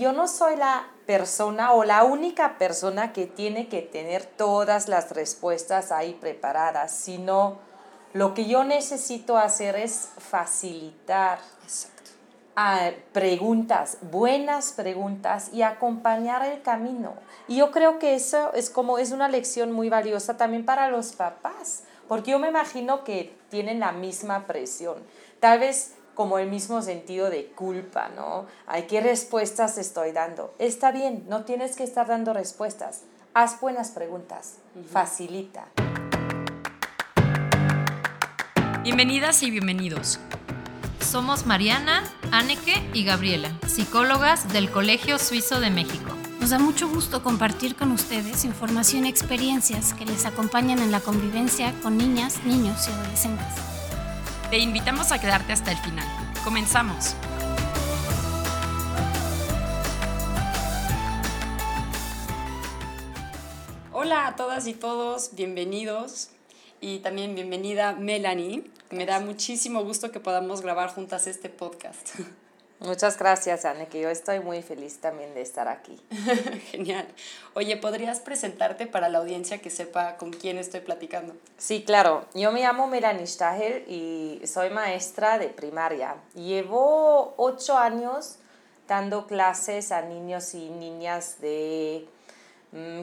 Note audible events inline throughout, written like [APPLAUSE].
yo no soy la persona o la única persona que tiene que tener todas las respuestas ahí preparadas, sino lo que yo necesito hacer es facilitar a preguntas, buenas preguntas y acompañar el camino. Y yo creo que eso es como es una lección muy valiosa también para los papás, porque yo me imagino que tienen la misma presión, tal vez como el mismo sentido de culpa, ¿no? ¿A qué respuestas estoy dando? Está bien, no tienes que estar dando respuestas. Haz buenas preguntas, facilita. Bienvenidas y bienvenidos. Somos Mariana, Anneke y Gabriela, psicólogas del Colegio Suizo de México. Nos da mucho gusto compartir con ustedes información y experiencias que les acompañan en la convivencia con niñas, niños y adolescentes. Te invitamos a quedarte hasta el final. Comenzamos. Hola a todas y todos, bienvenidos y también bienvenida Melanie. Me da muchísimo gusto que podamos grabar juntas este podcast. [LAUGHS] Muchas gracias, Anne, que yo estoy muy feliz también de estar aquí. [LAUGHS] Genial. Oye, ¿podrías presentarte para la audiencia que sepa con quién estoy platicando? Sí, claro. Yo me llamo Melanie Stahel y soy maestra de primaria. Llevo ocho años dando clases a niños y niñas de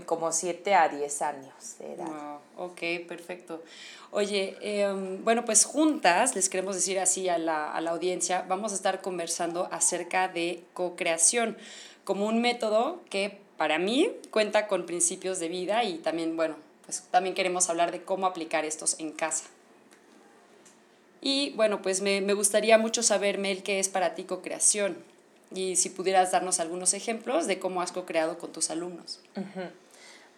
como siete a diez años de edad. ok, perfecto. Oye, em, bueno, pues juntas, les queremos decir así a la, a la audiencia, vamos a estar conversando acerca de co-creación como un método que para mí cuenta con principios de vida y también, bueno, pues también queremos hablar de cómo aplicar estos en casa. Y bueno, pues me, me gustaría mucho saber, Mel, qué es para ti co-creación y si pudieras darnos algunos ejemplos de cómo has co-creado con tus alumnos.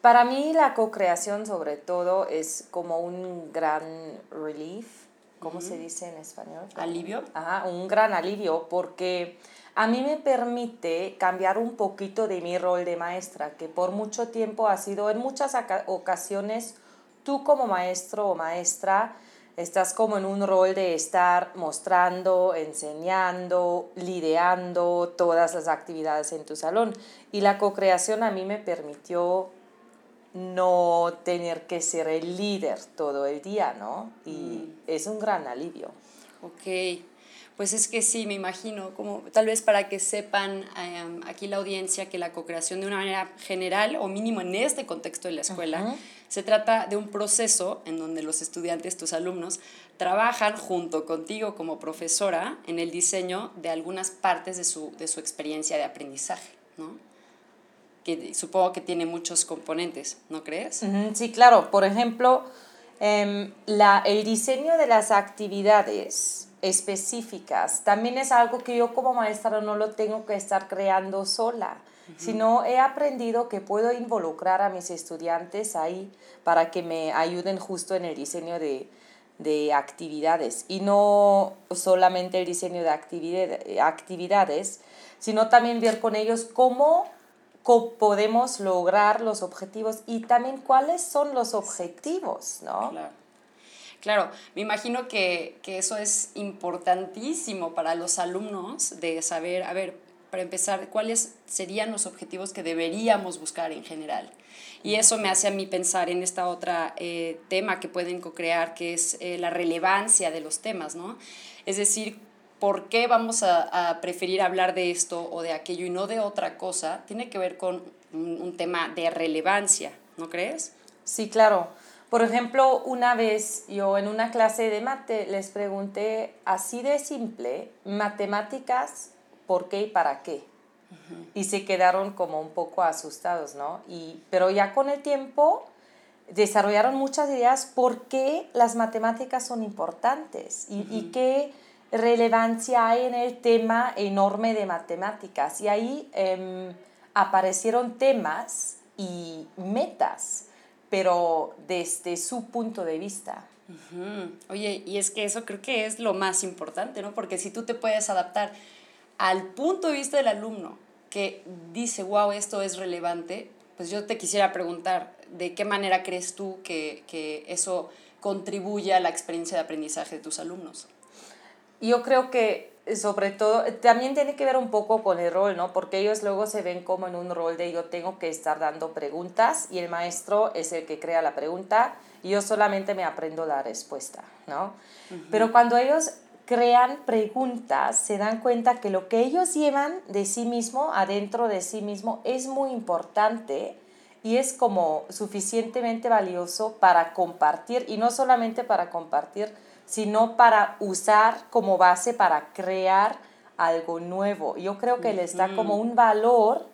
Para mí la co-creación sobre todo es como un gran relief, ¿cómo se dice en español? Alivio. Ajá, un gran alivio porque a mí me permite cambiar un poquito de mi rol de maestra, que por mucho tiempo ha sido en muchas ocasiones tú como maestro o maestra estás como en un rol de estar mostrando, enseñando, lideando todas las actividades en tu salón. Y la co-creación a mí me permitió no tener que ser el líder todo el día, ¿no? Y mm. es un gran alivio. Ok, pues es que sí, me imagino, como tal vez para que sepan em, aquí la audiencia que la co-creación de una manera general o mínimo en este contexto de la escuela, se trata de un proceso en donde los estudiantes, tus alumnos, trabajan junto contigo como profesora en el diseño de algunas partes de su, de su experiencia de aprendizaje, ¿no? que supongo que tiene muchos componentes, ¿no crees? Sí, claro. Por ejemplo, em, la, el diseño de las actividades específicas también es algo que yo como maestra no lo tengo que estar creando sola, sino he aprendido que puedo involucrar a mis estudiantes ahí para que me ayuden justo en el diseño de, de actividades y no solamente el diseño de actividades, sino también ver con ellos cómo podemos lograr los objetivos y también cuáles son los objetivos, ¿no? Claro. Claro, me imagino que, eso es importantísimo para los alumnos de saber, a ver, para empezar, cuáles serían los objetivos que deberíamos buscar en general. Y eso me hace a mí pensar en esta otra eh, tema que pueden co-crear, que es eh, la relevancia de los temas, ¿no? Es decir, por qué vamos a, preferir hablar de esto o de aquello y no de otra cosa, tiene que ver con un, tema de relevancia, ¿no crees? Sí, claro. Por ejemplo, una vez yo en una clase de mate les pregunté así de simple, matemáticas, ¿por qué y para qué? Y se quedaron como un poco asustados, ¿no? Y, pero ya con el tiempo desarrollaron muchas ideas por qué las matemáticas son importantes y, y qué relevancia hay en el tema enorme de matemáticas. Y ahí em, aparecieron temas y metas, pero desde su punto de vista. Oye, y es que eso creo que es lo más importante, ¿no? Porque si tú te puedes adaptar al punto de vista del alumno que dice, wow, esto es relevante, pues yo te quisiera preguntar, ¿de qué manera crees tú que, que eso contribuye a la experiencia de aprendizaje de tus alumnos? yo creo que sobre todo, también tiene que ver un poco con el rol, ¿no? Porque ellos luego se ven como en un rol de yo tengo que estar dando preguntas y el maestro es el que crea la pregunta y yo solamente me aprendo la respuesta, ¿no? Pero cuando ellos crean preguntas, se dan cuenta que lo que ellos llevan de sí mismo, adentro de sí mismo, es muy importante y es como suficientemente valioso para compartir y no solamente para compartir, sino para usar como base para crear algo nuevo. Yo creo que les da como un valor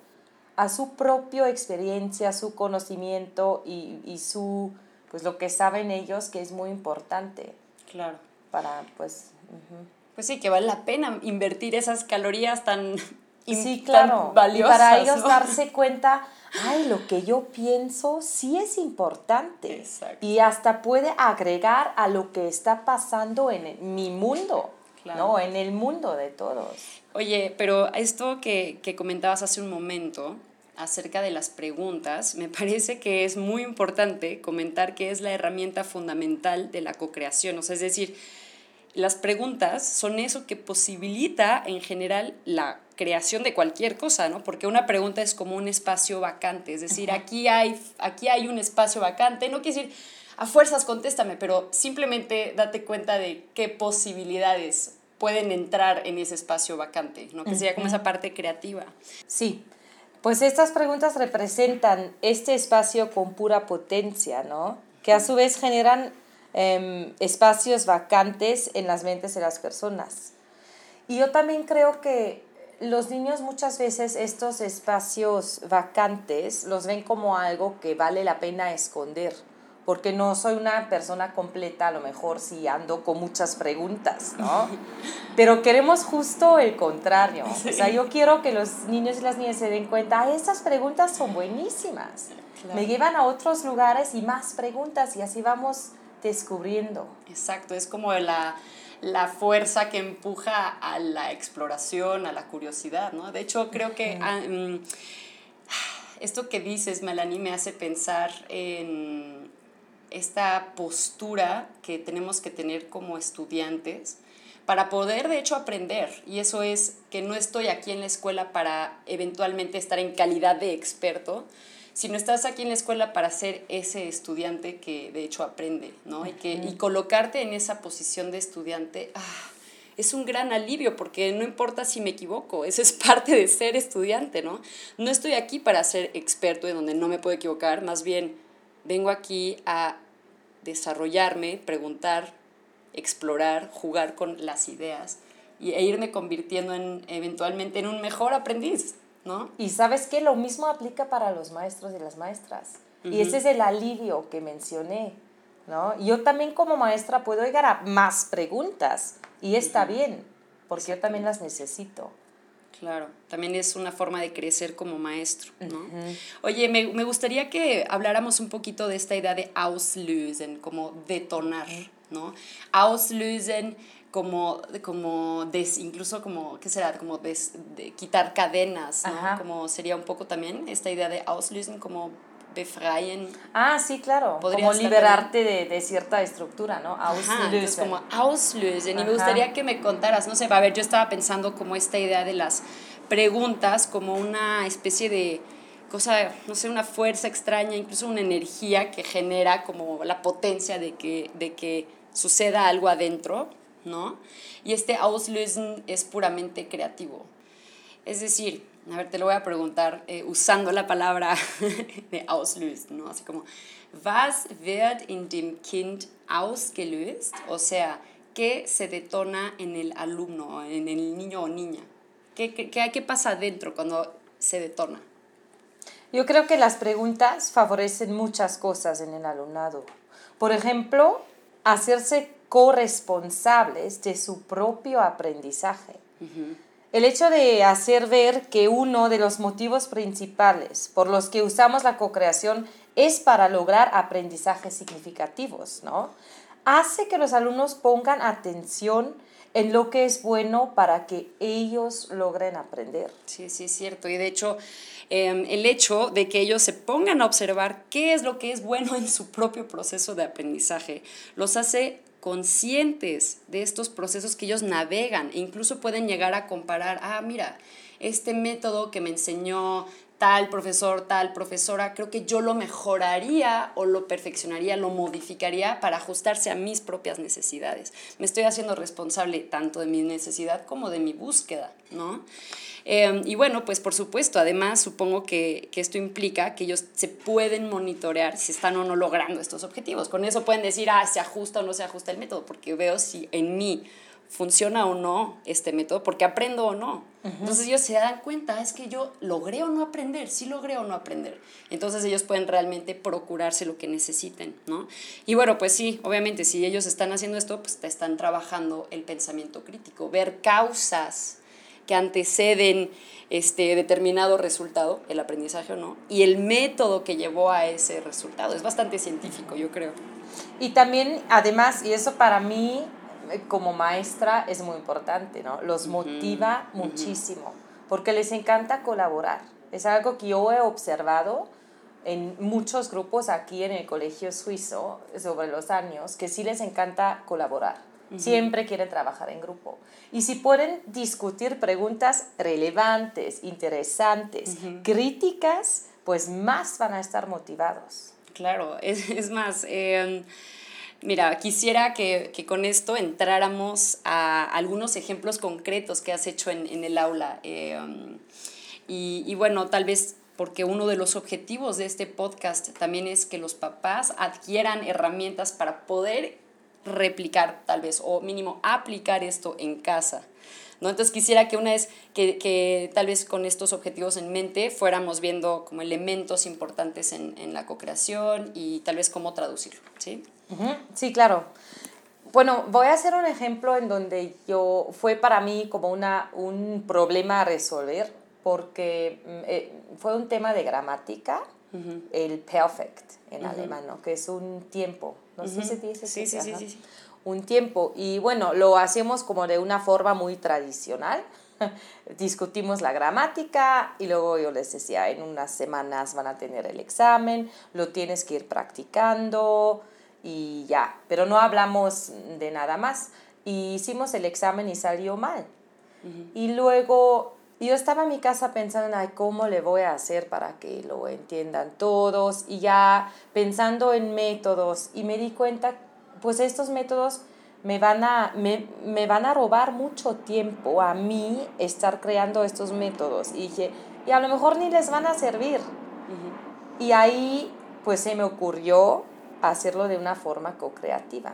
a su propia experiencia, su conocimiento y, y, su, pues lo que saben ellos que es muy importante. Claro. Para, pues... Pues sí, que vale la pena invertir esas calorías tan, sí, claro. valiosas. Y para ellos darse cuenta ay, lo que yo pienso sí es importante. Y hasta puede agregar a lo que está pasando en mi mundo, ¿no? En el mundo de todos. Oye, pero esto que, que comentabas hace un momento acerca de las preguntas, me [LAUGHS] parece que es muy importante comentar que es la herramienta fundamental de la co-creación. O sea, es decir, las preguntas son eso que posibilita en general la creación de cualquier cosa, ¿no? Porque una pregunta es como un espacio vacante, es decir, aquí hay, aquí hay un espacio vacante, no quiere decir a fuerzas contéstame, pero simplemente date cuenta de qué posibilidades pueden entrar en ese espacio vacante, ¿no? Que sería como esa parte creativa. Sí, pues estas preguntas representan este espacio con pura potencia, ¿no? Que a su vez generan em, espacios vacantes en las mentes de las personas. Y yo también creo que los niños muchas veces estos espacios vacantes los ven como algo que vale la pena esconder, porque no soy una persona completa, a lo mejor si ando con muchas preguntas, ¿no? [LAUGHS] Pero queremos justo el contrario. O sea, yo quiero que los niños y las niñas se den cuenta, ah, estas preguntas son buenísimas. Me llevan a otros lugares y más preguntas y así vamos descubriendo. Exacto, es como la la fuerza que empuja a la exploración, a la curiosidad, ¿no? De hecho, creo que ah, mm, esto que dices, Melanie, me hace pensar en esta postura que tenemos que tener como estudiantes para poder, de hecho, aprender. Y eso es que no estoy aquí en la escuela para eventualmente estar en calidad de experto, si no estás aquí en la escuela para ser ese estudiante que de hecho aprende, ¿no? Y, que, y colocarte en esa posición de estudiante, ah, es un gran alivio porque no importa si me equivoco, eso es [LAUGHS] parte de ser estudiante, ¿no? No estoy aquí para ser experto en donde no me puedo equivocar, más bien vengo aquí a desarrollarme, preguntar, explorar, jugar con las ideas y, e irme convirtiendo en, eventualmente en un mejor aprendiz. Y sabes que lo mismo aplica para los maestros y las maestras. Y ese es el alivio que mencioné, ¿no? Yo también como maestra puedo llegar a más preguntas y está bien, porque yo también las necesito. Claro, también es una forma de crecer como maestro, ¿no? Oye, me, me, gustaría que habláramos un poquito de esta idea de auslösen, como detonar, ¿no? Auslösen como, como des, incluso como, ¿qué será? Como des, de quitar cadenas, ¿no? Como sería un poco también esta idea de auslösen, como befreien. Ah, sí, claro. Como liberarte de, de, cierta estructura, ¿no? Auslösen. como auslösen. Y me gustaría que me contaras, no sé, a ver, yo estaba pensando como esta idea de las preguntas como una especie de cosa, no sé, una fuerza extraña, incluso una energía que genera como la potencia de que, de que suceda algo adentro ¿no? Y este Auslösen es puramente creativo. Es decir, a ver, te lo voy a preguntar eh, usando la palabra [LAUGHS] de auslösen, ¿no? Así como, was wird in dem Kind ausgelöst? O sea, ¿qué se detona en el alumno, en el niño o niña? ¿Qué, qué, qué pasa adentro cuando se detona? Yo creo que las preguntas favorecen muchas cosas en el alumnado. Por ejemplo, hacerse corresponsables de su propio aprendizaje. El hecho de hacer ver que uno de los motivos principales por los que usamos la co-creación es para lograr aprendizajes significativos, ¿no? Hace que los alumnos pongan atención en lo que es bueno para que ellos logren aprender. Sí, sí, es cierto. Y de hecho, em, el hecho de que ellos se pongan a observar qué es lo que es bueno en su propio proceso de aprendizaje, los hace conscientes de estos procesos que ellos navegan e incluso pueden llegar a comparar, ah, mira, este método que me enseñó tal profesor, tal profesora, creo que yo lo mejoraría o lo perfeccionaría, lo modificaría para ajustarse a mis propias necesidades. Me estoy haciendo responsable tanto de mi necesidad como de mi búsqueda, ¿no? Em, y bueno, pues por supuesto, además supongo que, que, esto implica que ellos se pueden monitorear si están o no logrando estos objetivos. Con eso pueden decir, ah, se ajusta o no se ajusta el método, porque veo si en mí funciona o no este método, porque aprendo o no. Entonces ellos se dan cuenta, es que yo logré o no aprender, sí logré o no aprender. Entonces ellos pueden realmente procurarse lo que necesiten, ¿no? Y bueno, pues sí, obviamente si ellos están haciendo esto, pues te están trabajando el pensamiento crítico, ver causas que anteceden este determinado resultado, el aprendizaje o no, y el método que llevó a ese resultado. Es bastante científico, yo creo. Y también, además, y eso para mí como maestra es muy importante, ¿no? Los motiva muchísimo, porque les encanta colaborar. Es algo que yo he observado en muchos grupos aquí en el colegio suizo sobre los años, que sí les encanta colaborar. Siempre quieren trabajar en grupo. Y si pueden discutir preguntas relevantes, interesantes, críticas, pues más van a estar motivados. Claro, es, es más, eh, Mira, quisiera que, con esto entráramos a algunos ejemplos concretos que has hecho en, el aula. Eh, um, y, bueno, tal vez porque uno de los objetivos de este podcast también es que los papás adquieran herramientas para poder replicar tal vez o mínimo aplicar esto en casa. ¿No? Entonces quisiera que una vez que, que, tal vez con estos objetivos en mente fuéramos viendo como elementos importantes en, en la co-creación y tal vez cómo traducirlo, ¿sí? Sí, claro. Bueno, voy a hacer un ejemplo en donde yo fue para mí como una, un problema a resolver porque mm, eh, fue un tema de gramática, el perfect en alemán, ¿no? que es un tiempo. No sé si se dice sí, sí, sí, sí, Un tiempo. Y bueno, lo hacemos como de una forma muy tradicional. [LAUGHS] Discutimos la gramática y luego yo les decía, en unas semanas van a tener el examen, lo tienes que ir practicando y ya, pero no hablamos de nada más. Y hicimos el examen y salió mal. Y luego yo estaba en mi casa pensando, ay, ¿cómo le voy a hacer para que lo entiendan todos? Y ya pensando en métodos y me di cuenta, pues estos métodos me van a, me, me van a robar mucho tiempo a mí estar creando estos métodos. Y dije, y a lo mejor ni les van a servir. Y ahí pues se me ocurrió hacerlo de una forma co-creativa.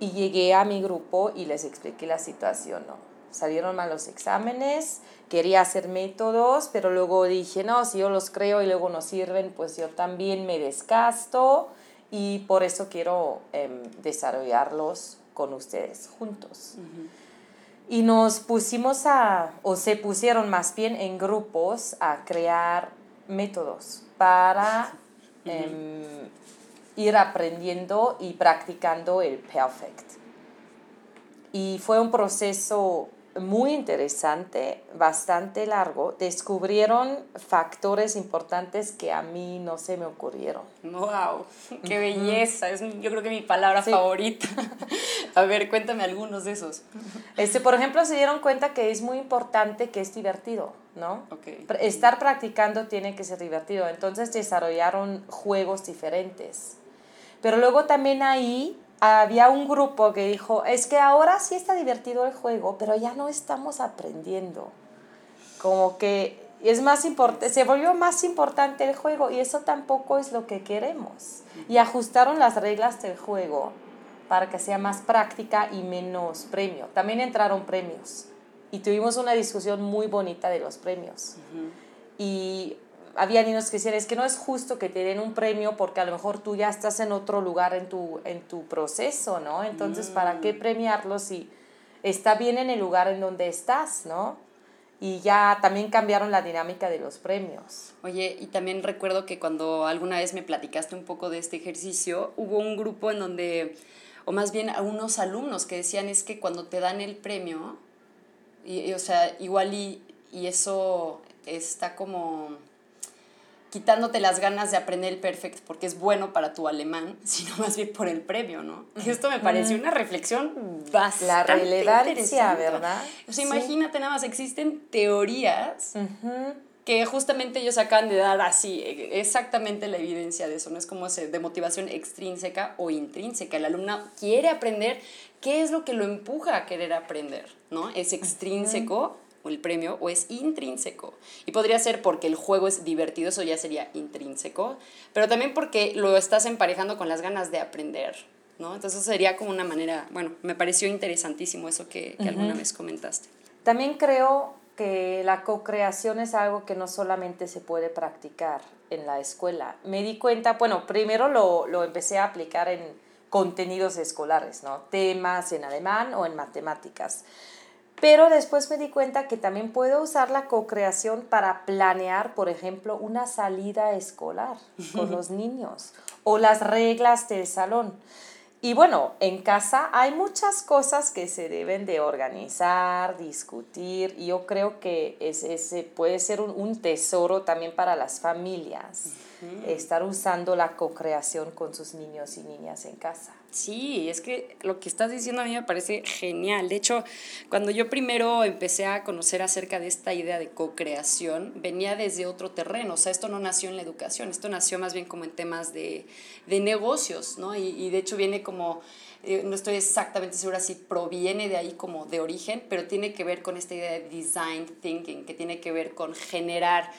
Y llegué a mi grupo y les expliqué la situación, ¿no? Salieron mal los exámenes, quería hacer métodos, pero luego dije, no, si yo los creo y luego no sirven, pues yo también me desgasto y por eso quiero em, desarrollarlos con ustedes juntos. Y nos pusimos a, o se pusieron más bien en grupos a crear métodos para ir aprendiendo y practicando el perfect. Y fue un proceso muy interesante, bastante largo. Descubrieron factores importantes que a mí no se me ocurrieron. ¡Wow! ¡Qué belleza! Es yo creo que mi palabra favorita. [LAUGHS] a ver, cuéntame algunos de esos. Este, por ejemplo, se dieron cuenta que es muy importante que es divertido, ¿no? Estar practicando tiene que ser divertido. Entonces desarrollaron juegos diferentes pero luego también ahí había un grupo que dijo, es que ahora sí está divertido el juego, pero ya no estamos aprendiendo. Como que es más importante, se volvió más importante el juego y eso tampoco es lo que queremos. Y ajustaron las reglas del juego para que sea más práctica y menos premio. También entraron premios y tuvimos una discusión muy bonita de los premios. Y había niños que decían, es que no es justo que te den un premio porque a lo mejor tú ya estás en otro lugar en tu, en tu proceso, ¿no? Entonces, ¿para qué mm. premiarlo si está bien en el lugar en donde estás, ¿no? Y ya también cambiaron la dinámica de los premios. Oye, y también recuerdo que cuando alguna vez me platicaste un poco de este ejercicio, hubo un grupo en donde, o más bien a unos alumnos que decían es que cuando te dan el premio, y, o sea, igual y, y eso está como quitándote las ganas de aprender el perfect porque es bueno para tu alemán, [LAUGHS] sino más bien por el premio, ¿no? Y esto me pareció una reflexión bastante La relevancia. ¿verdad? O sea, Sí. imagínate nada más, existen teorías que justamente ellos acaban de dar así, eh, exactamente la evidencia de eso, ¿no? Es como de motivación extrínseca o intrínseca. El alumno quiere aprender, ¿qué es lo que lo empuja a querer aprender? ¿No? ¿Es extrínseco o el premio o es intrínseco? Y podría ser porque el juego es divertido, eso ya sería intrínseco, pero también porque lo estás emparejando con las ganas de aprender, ¿no? Entonces sería como una manera, bueno, me pareció interesantísimo eso que, que alguna vez comentaste. También creo que la co-creación es algo que no solamente se puede practicar en la escuela. Me di cuenta, bueno, primero lo, lo empecé a aplicar en contenidos escolares, ¿no? Temas en alemán o en matemáticas. Pero después me di cuenta que también puedo usar la co-creación para planear, por ejemplo, una salida escolar con los [LAUGHS] niños o las reglas del salón. Y bueno, en casa hay muchas cosas que se deben de organizar, discutir, y yo creo que ese, ese puede ser un, un tesoro también para las familias, estar usando la co-creación con sus niños y niñas en casa. Sí, es que lo que estás diciendo a mí me parece genial. De hecho, cuando yo primero empecé a conocer acerca de esta idea de co-creación, venía desde otro terreno. O sea, esto no nació en la educación, esto nació más bien como en temas de, de negocios, ¿no? Y, y de hecho viene como, eh, no estoy exactamente segura si proviene de ahí como de origen, pero tiene que ver con esta idea de design thinking, que tiene que ver con generar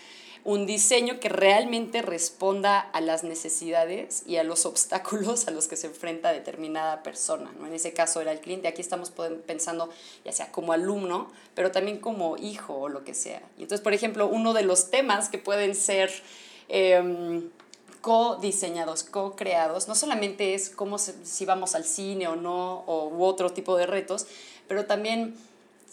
un diseño que realmente responda a las necesidades y a los [LAUGHS] obstáculos a los que se enfrenta determinada persona. ¿no? En ese caso era el cliente. Aquí estamos pensando ya sea como alumno, pero también como hijo o lo que sea. Y entonces, por ejemplo, uno de los temas que pueden ser... em, co-diseñados, co-creados, no solamente es cómo si vamos al cine o no, o, u otro tipo de retos, pero también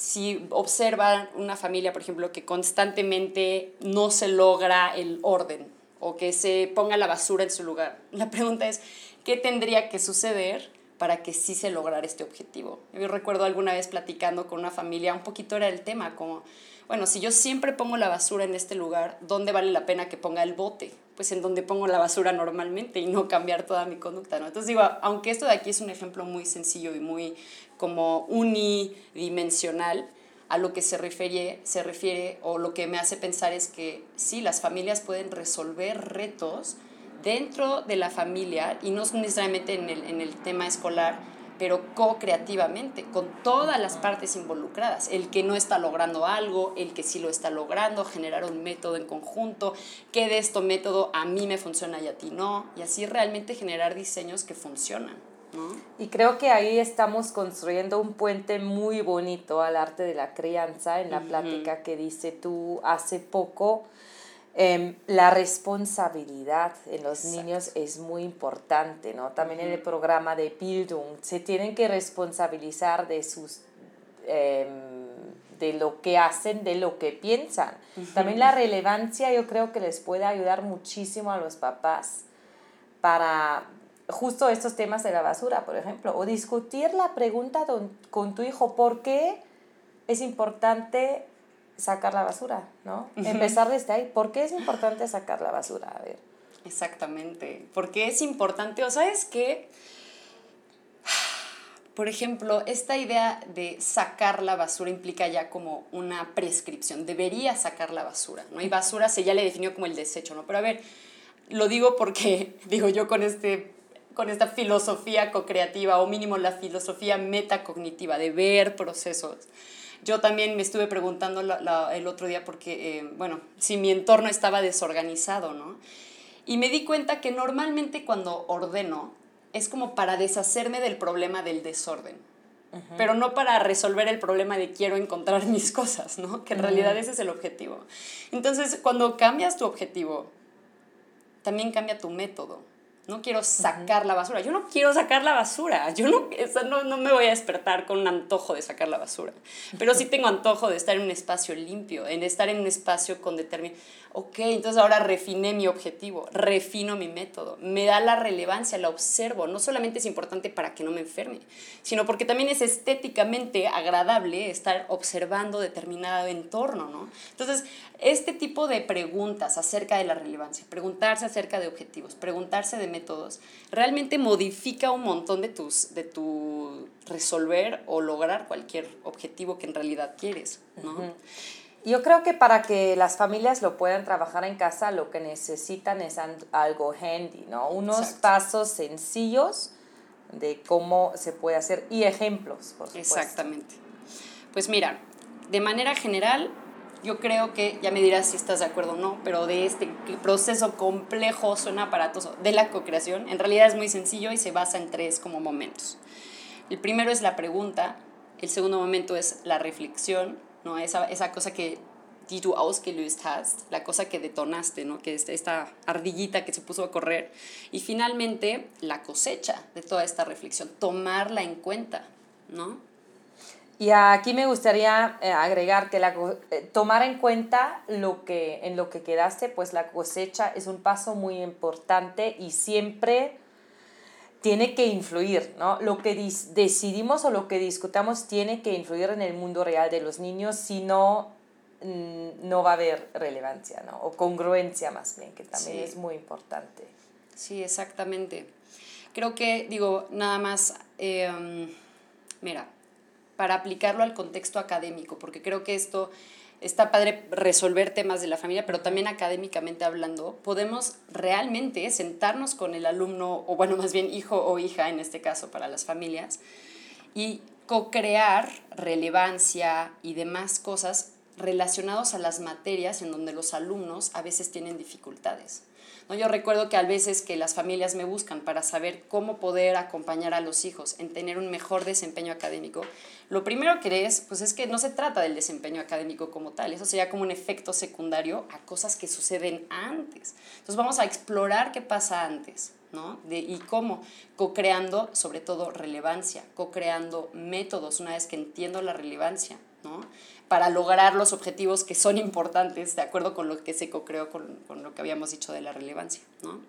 si observan una familia, por ejemplo, que constantemente no se logra el orden o que se ponga la basura en su lugar. La pregunta es, ¿qué tendría que suceder para que sí se lograra este objetivo? Yo recuerdo alguna vez platicando con una familia, un poquito era el tema, como, bueno, si yo siempre pongo la basura en este lugar, ¿dónde vale la pena que ponga el bote? Pues en donde pongo la basura normalmente y no cambiar toda mi conducta, ¿no? Entonces digo, aunque esto de aquí es un ejemplo muy sencillo y muy como unidimensional, a lo que se refiere, se refiere o lo que me hace pensar es que sí, las familias pueden resolver retos dentro de la familia y no necesariamente en el, en el tema escolar, pero co-creativamente, con todas las partes involucradas. El que no está logrando algo, el que sí lo está logrando, generar un método en conjunto, que de este método a mí me funciona y a ti no, y así realmente generar diseños que funcionan. ¿No? Y creo que ahí estamos construyendo un puente muy bonito al arte de la crianza en la plática que dice tú hace poco. em, la responsabilidad en los niños es muy importante, ¿no? También en el programa de Bildung se tienen que responsabilizar de sus em, de lo que hacen, de lo que piensan. También la relevancia yo creo que les puede ayudar muchísimo a los papás para justo estos temas de la basura, por ejemplo, o discutir la pregunta don- con tu hijo, ¿por qué es importante sacar la basura? ¿no? Empezar desde ahí, ¿por qué es importante sacar la basura? A ver. Exactamente, porque es importante, o sabes qué, [SIGHS] por ejemplo, esta idea de sacar la basura implica ya como una prescripción, debería sacar la basura, ¿no? Y basura se ya le definió como el desecho, ¿no? Pero a ver, lo digo porque, [LAUGHS] digo yo con este con esta filosofía co-creativa o mínimo la filosofía metacognitiva de ver procesos. Yo también me estuve preguntando la- la- el otro día porque, eh, bueno, si mi entorno estaba desorganizado, ¿no? Y me di cuenta que normalmente cuando ordeno es como para deshacerme del problema del desorden, pero no para resolver el problema de quiero encontrar mis cosas, ¿no? Que en realidad ese es el objetivo. Entonces, cuando cambias tu objetivo, también cambia tu método. No quiero sacar la basura. Yo no quiero sacar la basura. Yo no, no, no, me voy a despertar con un antojo de sacar la basura. Pero sí [LAUGHS] tengo antojo de estar en un espacio limpio, en estar en un espacio con determinación ok, entonces ahora refiné mi objetivo, refino mi método, me da la relevancia, la observo, no solamente es importante para que no me enferme, sino porque también es estéticamente agradable estar observando determinado entorno, ¿no? Entonces, este tipo de preguntas acerca de la relevancia, preguntarse acerca de objetivos, preguntarse de métodos, realmente modifica un montón de tus, de tu resolver o lograr cualquier objetivo que en realidad quieres, ¿no? Yo creo que para que las familias lo puedan trabajar en casa, lo que necesitan es algo handy, ¿no? Unos pasos sencillos de cómo se puede hacer y ejemplos, por supuesto. Exactamente. Pues mira, de manera general, yo creo que, ya me dirás si estás de acuerdo o no, pero de este proceso complejo, suena aparatoso, de la co-creación, en realidad es muy sencillo y se basa en tres como momentos. El primero es la pregunta, el segundo momento es la reflexión ¿no? Esa, esa cosa que du ausgelöst hast, la cosa que detonaste, ¿no? Que es esta ardillita que se puso a correr. Y finalmente, la cosecha de toda esta reflexión, tomarla en cuenta, ¿no? Y aquí me gustaría eh, agregar que la, eh, tomar en cuenta lo que, en lo que quedaste, pues la cosecha es un paso muy importante y siempre tiene que influir, ¿no? Lo que decidimos o lo que discutamos tiene que influir en el mundo real de los niños, si no, mm, no va a haber relevancia, ¿no? O congruencia más bien, que también es muy importante. Sí, exactamente. Creo que, digo, nada más, em, mira, para aplicarlo al contexto académico, porque creo que esto está padre resolver temas de la familia, pero también académicamente hablando, podemos realmente sentarnos con el alumno, o bueno, más bien hijo o hija en este caso para las familias, y co-crear relevancia y demás cosas relacionados a las materias en donde los alumnos a veces tienen dificultades. ¿No? Yo recuerdo que a veces que las familias me buscan para saber cómo poder acompañar a los hijos en tener un mejor desempeño académico. Lo primero que es, pues es que no se trata del desempeño académico como tal, eso sería como un efecto secundario a cosas que suceden antes. Entonces vamos a explorar qué pasa antes. ¿no? De, y cómo, co-creando sobre todo relevancia, co-creando métodos una vez que entiendo la relevancia, ¿no? Para lograr los objetivos que son importantes, de acuerdo con lo que se co-creó con, con, lo que habíamos dicho de la relevancia. ¿no?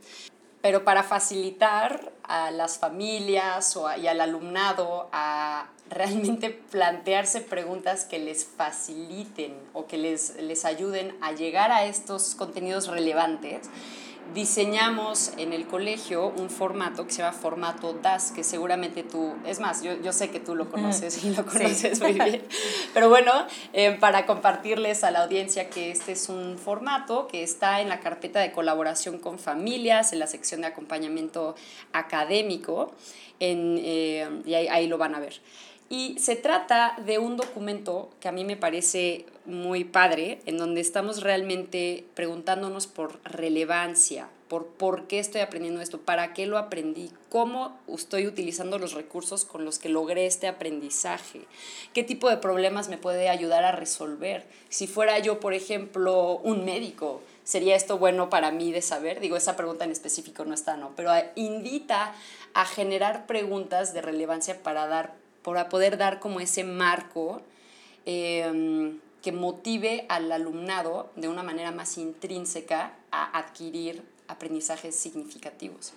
Pero para facilitar a las familias o y al alumnado a realmente plantearse preguntas que les faciliten o que les, les ayuden a llegar a estos contenidos relevantes, diseñamos en el colegio un formato que se llama formato DAS, que seguramente tú, es más, yo, yo sé que tú lo conoces y lo conoces muy [LAUGHS] bien, pero bueno, eh, para compartirles a la audiencia que este es un formato que está en la carpeta de colaboración con familias, en la sección de acompañamiento académico, en, eh, y ahí, ahí lo van a ver. Y se trata de un documento que a mí me parece muy padre, en donde estamos realmente preguntándonos por relevancia, por por qué estoy aprendiendo esto, para qué lo aprendí, cómo estoy utilizando los recursos con los que logré este aprendizaje, qué tipo de problemas me puede ayudar a resolver. Si fuera yo, por ejemplo, un médico, ¿sería esto bueno para mí de saber? Digo, esa pregunta en específico no está, ¿no? Pero invita a generar preguntas de relevancia para dar para poder dar como ese marco em, que motive al alumnado de una manera más intrínseca a adquirir aprendizajes significativos.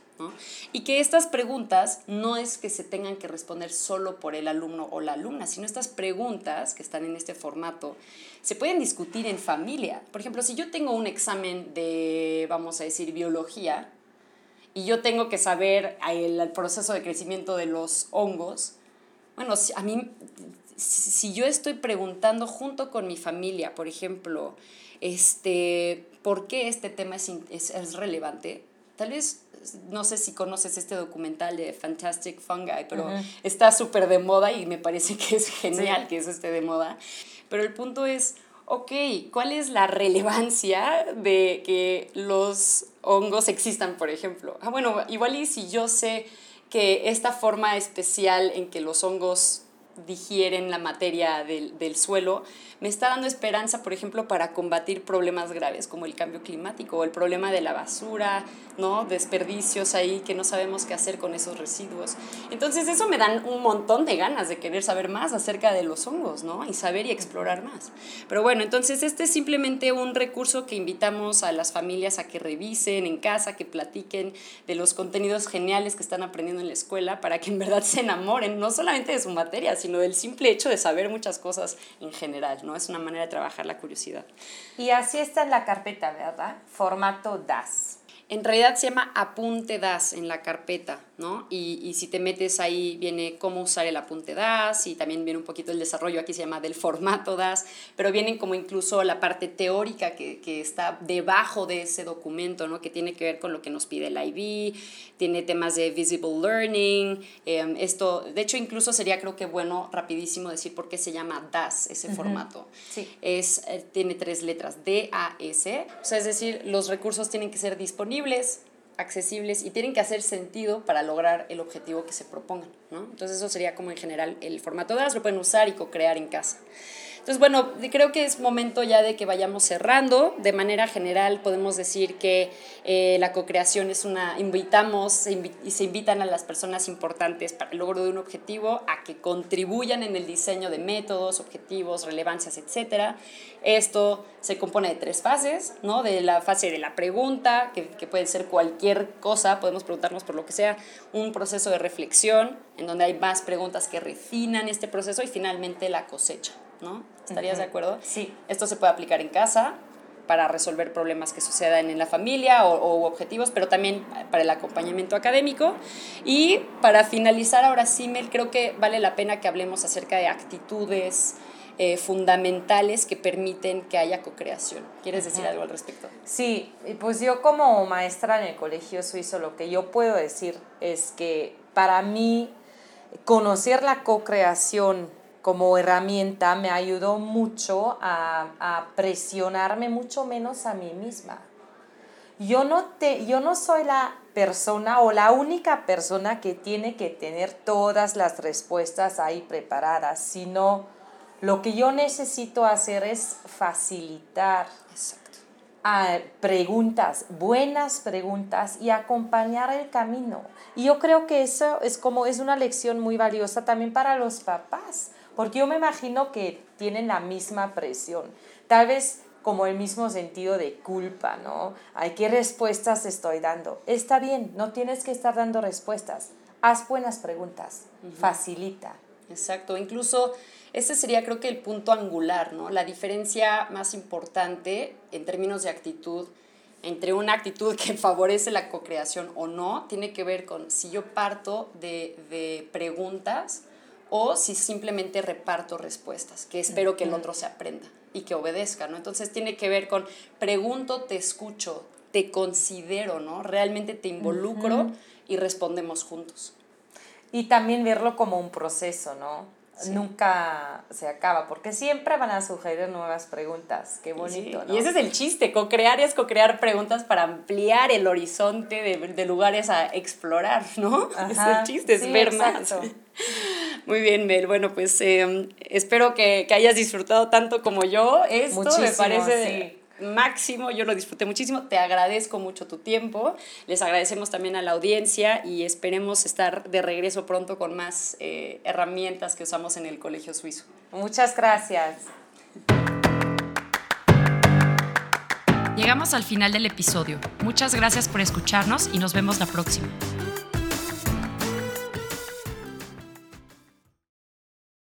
Y que estas preguntas no es que se tengan que responder solo por el alumno o la alumna, sino estas preguntas que están en este formato se pueden discutir en familia. Por ejemplo, si yo tengo un examen de, vamos a decir, biología, y yo tengo que saber el proceso de crecimiento de los hongos, bueno, a mí, si yo estoy preguntando junto con mi familia, por ejemplo, este, ¿por qué este tema es, es, relevante? Tal vez, no sé si conoces este documental de Fantastic Fungi, pero está súper de moda y me parece que es genial que eso esté de moda. Pero el punto es, ok, ¿cuál es la relevancia de que los hongos existan, por ejemplo? Ah, bueno, igual y si yo sé que esta forma especial en que los hongos digieren la materia del, del, suelo, me está dando esperanza, por ejemplo, para combatir problemas graves como el cambio climático o el problema de la basura, ¿no? Desperdicios ahí que no sabemos qué hacer con esos residuos. Entonces eso me dan un montón de ganas de querer saber más acerca de los hongos, ¿no? Y saber y explorar más. Pero bueno, entonces este es simplemente un recurso que invitamos a las familias a que revisen en casa, que platiquen de los contenidos geniales que están aprendiendo en la escuela para que en verdad se enamoren, no solamente de su materia, sino del simple hecho de saber muchas cosas en general, ¿no? Es una manera de trabajar la curiosidad. Y así está en la carpeta, ¿verdad? Formato DAS. En realidad se llama apunte DAS en la carpeta, ¿no? Y, y, si te metes ahí viene cómo usar el apunte DAS y también viene un poquito el desarrollo, aquí se llama del formato DAS, pero vienen como incluso la parte teórica que, que está debajo de ese documento, ¿no? Que tiene que ver con lo que nos pide el IB, tiene temas de visible learning, eh, esto, de hecho incluso sería creo que bueno, rapidísimo decir por qué se llama DAS ese uh -huh. formato. Sí. Es, eh, tiene tres letras, D-A-S, o sea, es decir, los recursos tienen que ser disponibles accesibles y tienen que hacer sentido para lograr el objetivo que se propongan, ¿no? Entonces eso sería como en general el formato DAS, lo pueden usar y co-crear en casa. Entonces, bueno, creo que es momento ya de que vayamos cerrando. De manera general, podemos decir que eh, la co-creación es una, invitamos y se invitan a las personas importantes para el logro de un objetivo a que contribuyan en el diseño de métodos, objetivos, relevancias, etc. Esto se compone de tres fases, ¿no? De la fase de la pregunta, que, que puede ser cualquier cosa, podemos preguntarnos por lo que sea, un proceso de reflexión, en donde hay más preguntas que refinan este proceso y finalmente la cosecha. ¿No? ¿Estarías uh -huh. de acuerdo? Sí. Esto se puede aplicar en casa para resolver problemas que sucedan en la familia o, o, objetivos, pero también para el acompañamiento académico. Y para finalizar, ahora sí, Mel, creo que vale la pena que hablemos acerca de actitudes eh, fundamentales que permiten que haya co-creación. ¿Quieres decir algo al respecto? Sí, pues yo como maestra en el colegio suizo, lo que yo puedo decir es que para mí conocer la co-creación como herramienta me ayudó mucho a, a, presionarme mucho menos a mí misma. Yo no, te, yo no soy la persona o la única persona que tiene que tener todas las respuestas ahí preparadas, sino lo que yo necesito hacer es facilitar a preguntas, buenas preguntas y acompañar el camino. Y yo creo que eso es como es una lección muy valiosa también para los papás porque yo me imagino que tienen la misma presión, tal vez como el mismo sentido de culpa, ¿no? ¿A qué respuestas estoy dando? Está bien, no tienes que estar dando respuestas, haz buenas preguntas, uh -huh. facilita. Exacto, incluso ese sería creo que el punto angular, ¿no? La diferencia más importante en términos de actitud entre una actitud que [LAUGHS] favorece la co-creación o no, tiene que ver con si yo parto de, de preguntas, o si simplemente reparto respuestas, que espero que el otro se aprenda y que obedezca, ¿no? Entonces tiene que ver con pregunto, te escucho, te considero, ¿no? Realmente te involucro uh -huh. y respondemos juntos. Y también verlo como un proceso, ¿no? Sí. Nunca se acaba, porque siempre van a sugerir nuevas preguntas. Qué bonito, sí. ¿no? Y ese es el chiste, co-crear es co-crear preguntas para ampliar el horizonte de, de lugares a explorar, ¿no? Ajá. [LAUGHS] Es el chiste, es sí, ver exacto. más. Muy bien, Mel. Bueno, pues eh, espero que, que, hayas disfrutado tanto como yo. Esto Muchísimo, me parece sí. máximo. Yo lo disfruté muchísimo. Te agradezco mucho tu tiempo. Les agradecemos también a la audiencia y esperemos estar de regreso pronto con más eh, herramientas que usamos en el Colegio Suizo. Muchas gracias. Llegamos al final del episodio. Muchas gracias por escucharnos y nos vemos la próxima.